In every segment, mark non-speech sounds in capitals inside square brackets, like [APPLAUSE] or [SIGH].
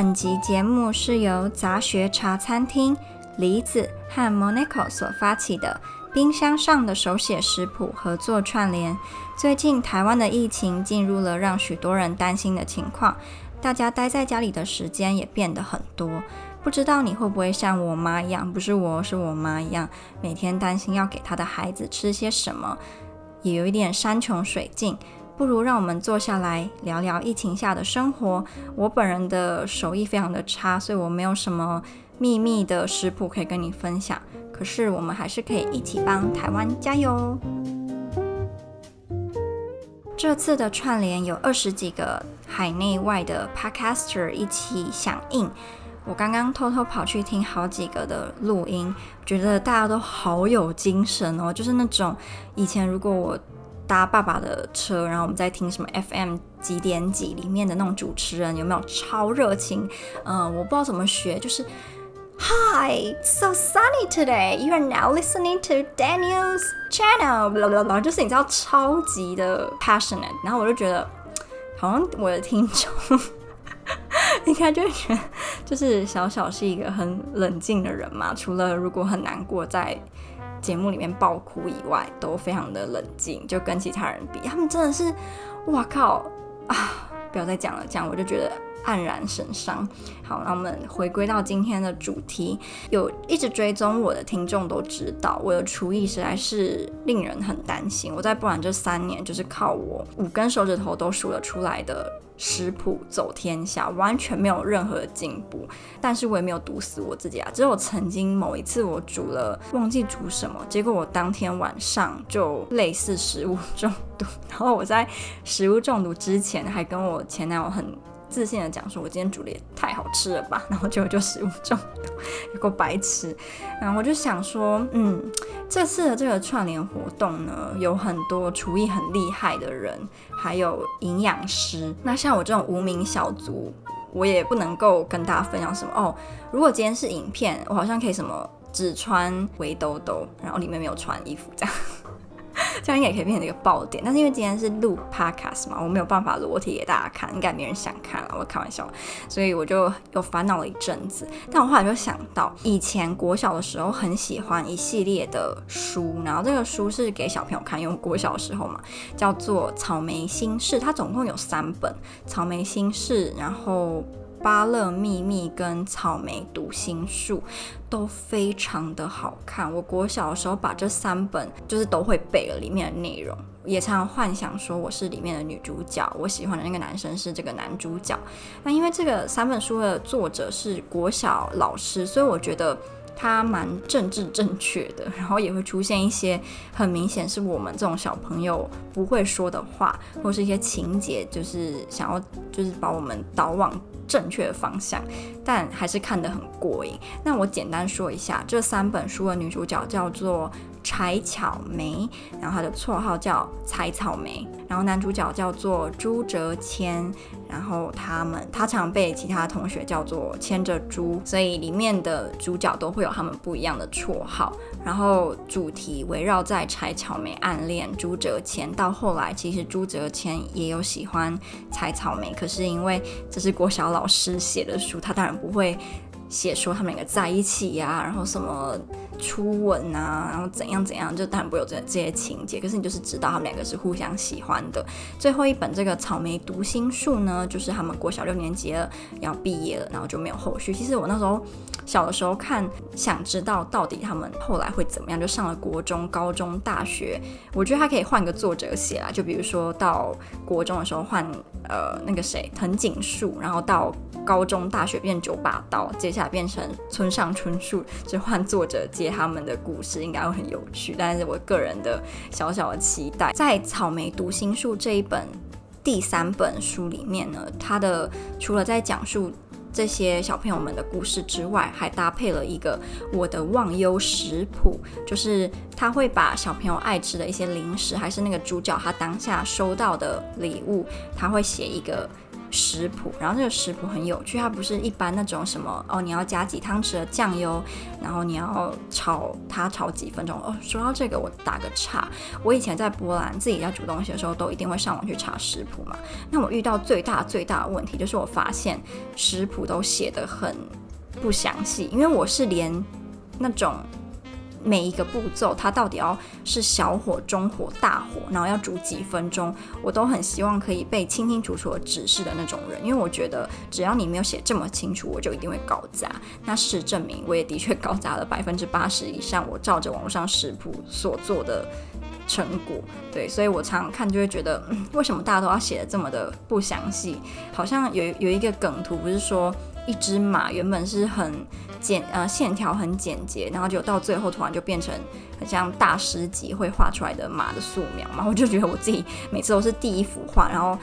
本集节目是由杂学茶餐厅梨子和 Monaco 所发起的冰箱上的手写食谱合作串联。最近台湾的疫情进入了让许多人担心的情况，大家待在家里的时间也变得很多。不知道你会不会像我妈一样，不是我，是我妈一样，每天担心要给她的孩子吃些什么，也有一点山穷水尽。不如让我们坐下来聊聊疫情下的生活。我本人的手艺非常的差，所以我没有什么秘密的食谱可以跟你分享。可是我们还是可以一起帮台湾加油。这次的串联有二十几个海内外的 Podcaster 一起响应。我刚刚偷偷跑去听好几个的录音，觉得大家都好有精神哦，就是那种以前如果我。搭爸爸的车，然后我们在听什么 FM 几点几里面的那种主持人有没有超热情？嗯，我不知道怎么学，就是 Hi, so sunny today. You are now listening to Daniel's channel. blah blah blah，就是你知道超级的 passionate。然后我就觉得，好像我的听众应该就会觉得，就是小小是一个很冷静的人嘛。除了如果很难过在。节目里面爆哭以外，都非常的冷静，就跟其他人比，他们真的是，哇靠啊！不要再讲了，讲我就觉得黯然神伤。好，那我们回归到今天的主题，有一直追踪我的听众都知道，我的厨艺实在是令人很担心。我在不然这三年，就是靠我五根手指头都数得出来的。食谱走天下，完全没有任何的进步，但是我也没有毒死我自己啊！只有曾经某一次我煮了忘记煮什么，结果我当天晚上就类似食物 [LAUGHS] 中毒，然后我在食物中毒之前还跟我前男友很自信的讲说，我今天煮的也太好吃了吧，然后结果就食物中毒，有够白痴。然后我就想说，嗯，这次的这个串联活动呢，有很多厨艺很厉害的人，还有营养师。那像我这种无名小卒，我也不能够跟大家分享什么哦。如果今天是影片，我好像可以什么只穿围兜兜，然后里面没有穿衣服这样。[LAUGHS] 这样应该也可以变成一个爆点，但是因为今天是录 podcast 嘛，我没有办法裸体给大家看，应该没人想看了，我开玩笑，所以我就有烦恼了一阵子。但我后来就想到，以前国小的时候很喜欢一系列的书，然后这个书是给小朋友看，因为国小的时候嘛，叫做《草莓心事》，它总共有三本，《草莓心事》，然后。芭乐秘密跟草莓读心术都非常的好看。我国小的时候把这三本就是都会背了里面的内容，也常常幻想说我是里面的女主角，我喜欢的那个男生是这个男主角。那因为这个三本书的作者是国小老师，所以我觉得。它蛮政治正确的，[LAUGHS] 然后也会出现一些很明显是我们这种小朋友不会说的话，或是一些情节，就是想要就是把我们导往正确的方向，但还是看得很过瘾。那我简单说一下，这三本书的女主角叫做柴巧梅，然后她的绰号叫采草莓，然后男主角叫做朱哲谦。然后他们，他常被其他同学叫做牵着猪，所以里面的主角都会有他们不一样的绰号。然后主题围绕在柴巧梅暗恋朱哲谦，到后来其实朱哲谦也有喜欢采草莓，可是因为这是国小老师写的书，他当然不会写说他们两个在一起呀、然后什么。初吻啊，然后怎样怎样，就当然不会有这这些情节。可是你就是知道他们两个是互相喜欢的。最后一本这个草莓读心术呢，就是他们国小六年级了，要毕业了，然后就没有后续。其实我那时候小的时候看，想知道到底他们后来会怎么样，就上了国中、高中、大学。我觉得他可以换个作者写啦，就比如说到国中的时候换呃那个谁藤井树，然后到高中、大学变九把刀，接下来变成村上春树，就换作者接。他们的故事应该会很有趣，但是我个人的小小的期待，在《草莓读心术》这一本第三本书里面呢，它的除了在讲述这些小朋友们的故事之外，还搭配了一个我的忘忧食谱，就是他会把小朋友爱吃的一些零食，还是那个主角他当下收到的礼物，他会写一个食谱，然后这个食谱很有趣，它不是一般那种什么哦，你要加几汤匙的酱油，然后你要炒它炒几分钟。哦，说到这个，我打个岔，我以前在波兰自己在煮东西的时候，都一定会上网去查食谱嘛。那我遇到最大最大的问题就是，我发现食谱都写得很不详细，因为我是连那种。每一个步骤，它到底要是小火、中火、大火，然后要煮几分钟，我都很希望可以被清清楚楚的指示的那种人，因为我觉得只要你没有写这么清楚，我就一定会搞砸。那事实证明，我也的确搞砸了 [LAUGHS] 百分之八十以上，我照着网络上食谱所做的成果。对，所以我常常看就会觉得，嗯，为什么大家都要写的这么的不详细？好像有有一个梗图，不是说一只马原本是很。简呃线条很简洁，然后就到最后突然就变成很像大师级会画出来的马的素描嘛，我就觉得我自己每次都是第一幅画，然后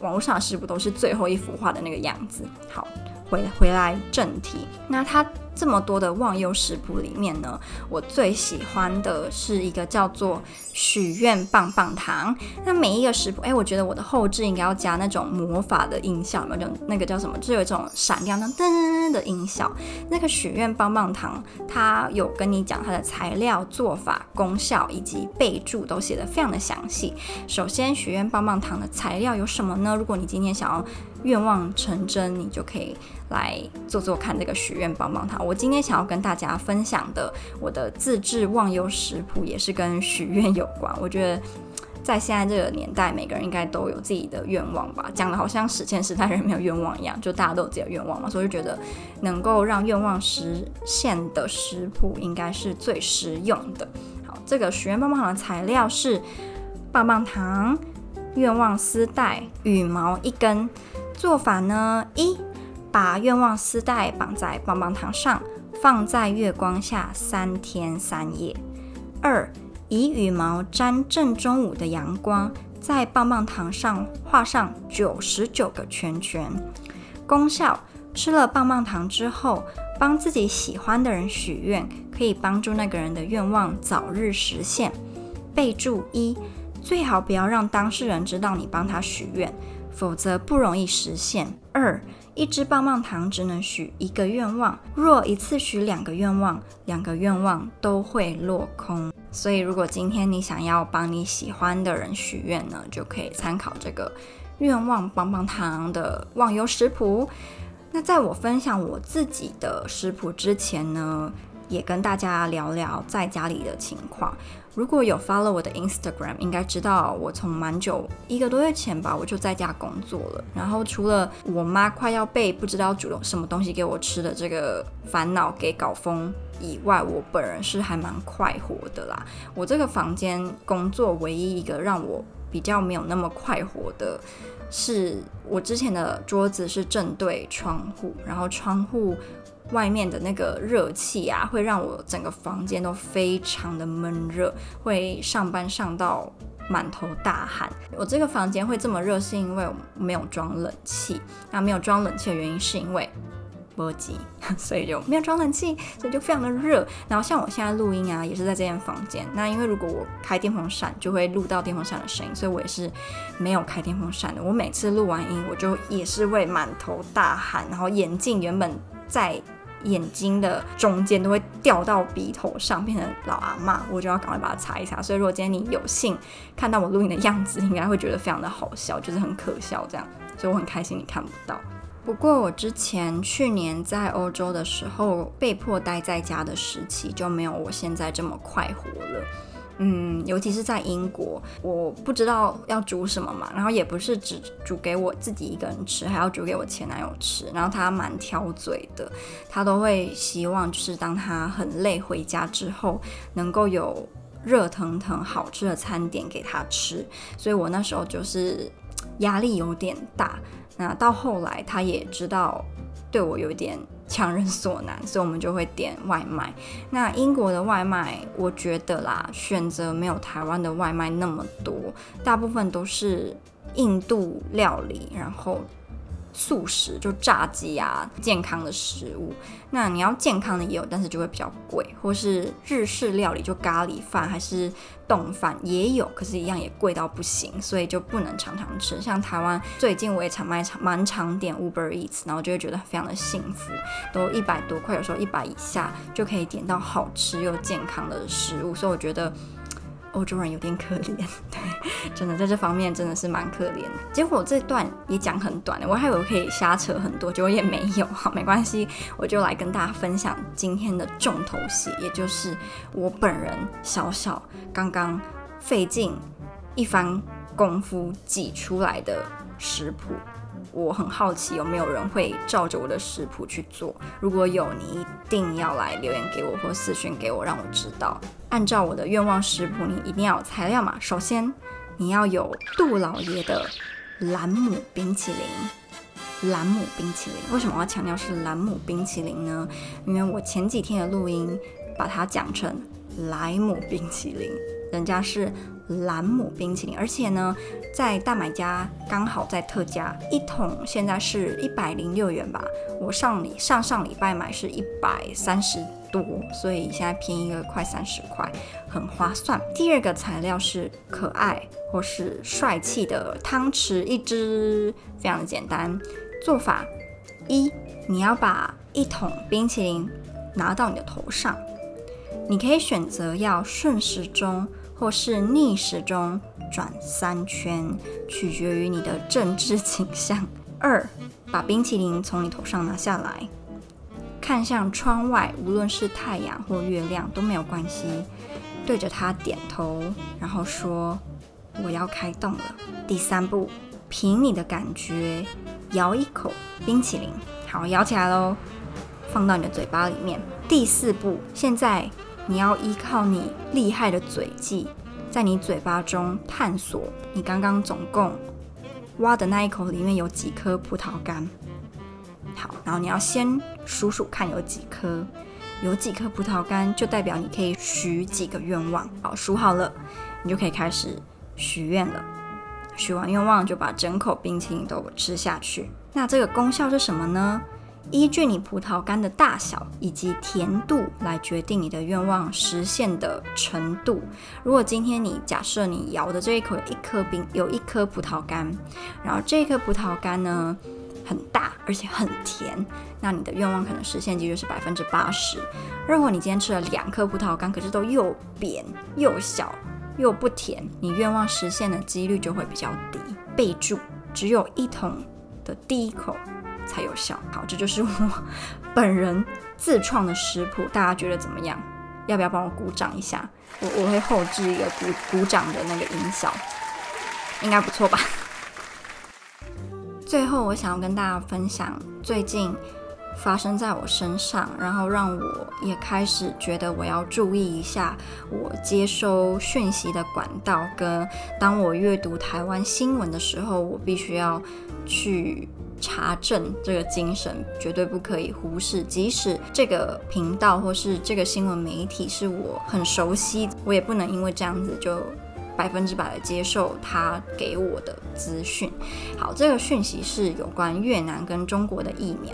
网络上是不都是最后一幅画的那个样子。好，回回来正题，那他。这么多的忘忧食谱里面呢，我最喜欢的是一个叫做许愿棒棒糖。那每一个食谱，哎，我觉得我的后置应该要加那种魔法的音效，有没有？就那个叫什么？就有一种闪亮的噔噔的音效。那个许愿棒棒糖，它有跟你讲它的材料、做法、功效以及备注，都写得非常的详细。首先，许愿棒棒糖的材料有什么呢？如果你今天想要愿望成真，你就可以来做做看这个许愿棒棒糖。我今天想要跟大家分享的我的自制忘忧食谱，也是跟许愿有关。我觉得在现在这个年代，每个人应该都有自己的愿望吧？讲的好像史前时代人没有愿望一样，就大家都有自己的愿望嘛，所以就觉得能够让愿望实现的食谱应该是最实用的。好，这个许愿棒棒糖的材料是棒棒糖、愿望丝带、羽毛一根。做法呢：一，把愿望丝带绑在棒棒糖上，放在月光下三天三夜；二，以羽毛沾正中午的阳光，在棒棒糖上画上九十九个圈圈。功效：吃了棒棒糖之后，帮自己喜欢的人许愿，可以帮助那个人的愿望早日实现。备注：一，最好不要让当事人知道你帮他许愿。否则不容易实现。二，一支棒棒糖只能许一个愿望，若一次许两个愿望，两个愿望都会落空。所以，如果今天你想要帮你喜欢的人许愿呢，就可以参考这个愿望棒棒糖的忘忧食谱。那在我分享我自己的食谱之前呢，也跟大家聊聊在家里的情况。如果有 follow 我的 Instagram，应该知道我从蛮久一个多月前吧，我就在家工作了。然后除了我妈快要被不知道煮什么东西给我吃的这个烦恼给搞疯以外，我本人是还蛮快活的啦。我这个房间工作唯一一个让我比较没有那么快活的是，我之前的桌子是正对窗户，然后窗户。外面的那个热气啊，会让我整个房间都非常的闷热，会上班上到满头大汗。我这个房间会这么热，是因为我没有装冷气。那没有装冷气的原因是因为波及，[LAUGHS] 所以就没有装冷气，所以就非常的热。然后像我现在录音啊，也是在这间房间。那因为如果我开电风扇，就会录到电风扇的声音，所以我也是没有开电风扇的。我每次录完音，我就也是会满头大汗，然后眼镜原本在。眼睛的中间都会掉到鼻头上，变成老阿嬷，我就要赶快把它擦一擦。所以，如果今天你有幸看到我录影的样子，应该会觉得非常的好笑，就是很可笑这样。所以我很开心你看不到。不过我之前去年在欧洲的时候，被迫待在家的时期，就没有我现在这么快活了。嗯，尤其是在英国，我不知道要煮什么嘛，然后也不是只煮给我自己一个人吃，还要煮给我前男友吃。然后他蛮挑嘴的，他都会希望就是当他很累回家之后，能够有热腾腾好吃的餐点给他吃。所以我那时候就是压力有点大。那到后来他也知道对我有点。强人所难，所以我们就会点外卖。那英国的外卖，我觉得啦，选择没有台湾的外卖那么多，大部分都是印度料理，然后素食，就炸鸡啊，健康的食物。那你要健康的也有，但是就会比较贵。或是日式料理，就咖喱饭还是冻饭也有，可是一样也贵到不行，所以就不能常常吃。像台湾最近我也常蛮常蛮常点 Uber Eats，然后就会觉得非常的幸福，都一百多块，有时候一百以下就可以点到好吃又健康的食物，所以我觉得。欧洲人有点可怜，[LAUGHS] 对，真的在这方面真的是蛮可怜。结果这段也讲很短，我还以为可以瞎扯很多，结果也没有。[LAUGHS] 好，没关系，我就来跟大家分享今天的重头戏，也就是我本人小小刚刚费尽一番功夫挤出来的食谱。我很好奇有没有人会照着我的食谱去做，如果有，你一定要来留言给我或私讯给我，让我知道。按照我的愿望食谱，你一定要有材料嘛。首先，你要有杜老爷的蓝姆冰淇淋。蓝姆冰淇淋，为什么我要强调是蓝姆冰淇淋呢？因为我前几天的录音把它讲成莱姆冰淇淋，人家是兰姆冰淇淋，而且呢，在大买家刚好在特价，一桶现在是一百零六元吧。我上礼上上礼拜买是一百三十。多，所以现在便宜了快三十块，很划算。第二个材料是可爱或是帅气的汤匙一只，非常的简单。做法一，你要把一桶冰淇淋拿到你的头上，你可以选择要顺时钟或是逆时钟转三圈，取决于你的政治倾向。二，把冰淇淋从你头上拿下来。看向窗外，无论是太阳或月亮都没有关系。对着它点头，然后说：“我要开动了。”第三步，凭你的感觉咬一口冰淇淋，好，咬起来喽，放到你的嘴巴里面。第四步，现在你要依靠你厉害的嘴技，在你嘴巴中探索你刚刚总共挖的那一口里面有几颗葡萄干。好，然后你要先数数看有几颗，有几颗葡萄干就代表你可以许几个愿望。好，数好了，你就可以开始许愿了。许完愿望就把整口冰淇淋都吃下去。那这个功效是什么呢？依据你葡萄干的大小以及甜度来决定你的愿望实现的程度。如果今天你假设你咬的这一口有一颗冰，有一颗葡萄干，然后这颗葡萄干呢，很大，而且很甜，那你的愿望可能实现几率是百分之八十。如果你今天吃了两颗葡萄干，可是都又扁又小又不甜，你愿望实现的几率就会比较低。备注：只有一桶的第一口才有效。好，这就是我 [LAUGHS] 本人自创的食谱，大家觉得怎么样？要不要帮我鼓掌一下？我我会后置一个鼓鼓掌的那个音效，应该不错吧？[LAUGHS] 最后，我想要跟大家分享最近发生在我身上，然后让我也开始觉得我要注意一下我接收讯息的管道，跟当我阅读台湾新闻的时候，我必须要去查证这个精神，绝对不可以忽视。即使这个频道或是这个新闻媒体是我很熟悉，我也不能因为这样子就。百分之百的接受他给我的资讯。好，这个讯息是有关越南跟中国的疫苗。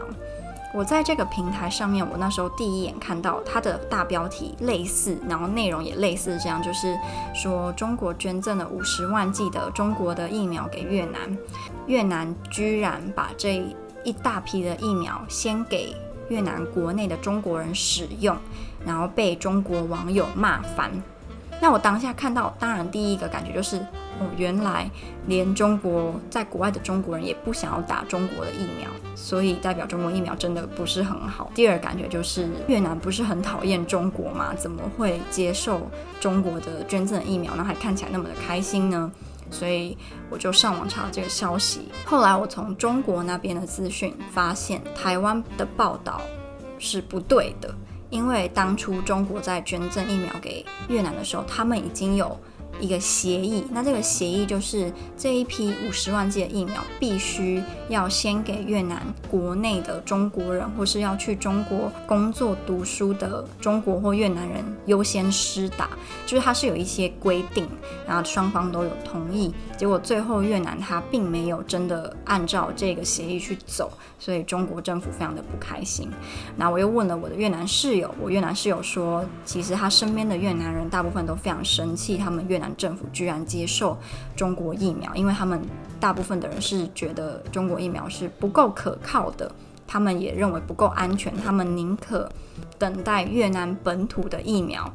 我在这个平台上面，我那时候第一眼看到它的大标题类似，然后内容也类似这样，就是说中国捐赠了五十万剂的中国的疫苗给越南，越南居然把这一大批的疫苗先给越南国内的中国人使用，然后被中国网友骂翻。那我当下看到，当然第一个感觉就是，哦，原来连中国在国外的中国人也不想要打中国的疫苗，所以代表中国疫苗真的不是很好。第二感觉就是，越南不是很讨厌中国吗？怎么会接受中国的捐赠疫苗，那还看起来那么的开心呢？所以我就上网查了这个消息。后来我从中国那边的资讯发现，台湾的报道是不对的。因为当初中国在捐赠疫苗给越南的时候，他们已经有一个协议，那这个协议就是这一批五十万剂的疫苗必须要先给越南国内的中国人，或是要去中国工作读书的中国或越南人优先施打，就是它是有一些规定，然后双方都有同意。结果最后越南他并没有真的按照这个协议去走，所以中国政府非常的不开心。那我又问了我的越南室友，我越南室友说，其实他身边的越南人大部分都非常生气，他们越南政府居然接受中国疫苗，因为他们大部分的人是觉得中国疫苗是不够可靠的，他们也认为不够安全，他们宁可等待越南本土的疫苗。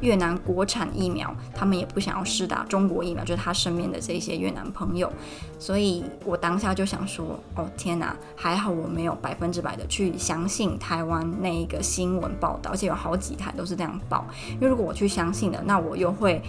越南国产疫苗，他们也不想要施打中国疫苗，就是他身边的这些越南朋友，所以我当下就想说，哦天哪，还好我没有百分之百的去相信台湾那一个新闻报道，而且有好几台都是这样报，因为如果我去相信了，那我又会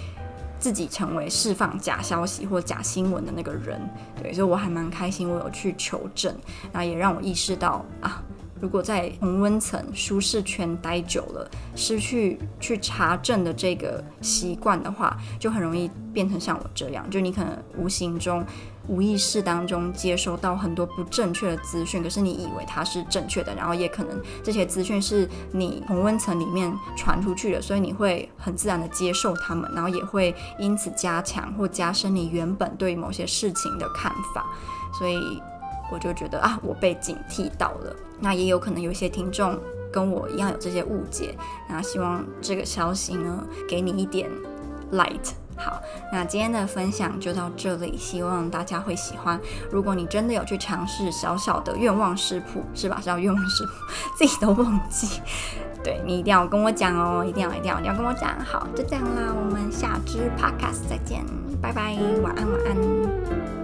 自己成为释放假消息或假新闻的那个人，对，所以我还蛮开心，我有去求证，然后也让我意识到啊。如果在同温层舒适圈待久了，失去去查证的这个习惯的话，就很容易变成像我这样，就你可能无形中、无意识当中接收到很多不正确的资讯，可是你以为它是正确的，然后也可能这些资讯是你同温层里面传出去的，所以你会很自然的接受他们，然后也会因此加强或加深你原本对某些事情的看法，所以。我就觉得啊，我被警惕到了。那也有可能有一些听众跟我一样有这些误解，那希望这个消息呢，给你一点 light。好，那今天的分享就到这里，希望大家会喜欢。如果你真的有去尝试小小的愿望食谱，是吧？是叫愿望食谱，[LAUGHS] 自己都忘记。对，你一定要跟我讲哦，一定要一定要一定要跟我讲。好，就这样啦，我们下支 podcast 再见，拜拜，晚安晚安。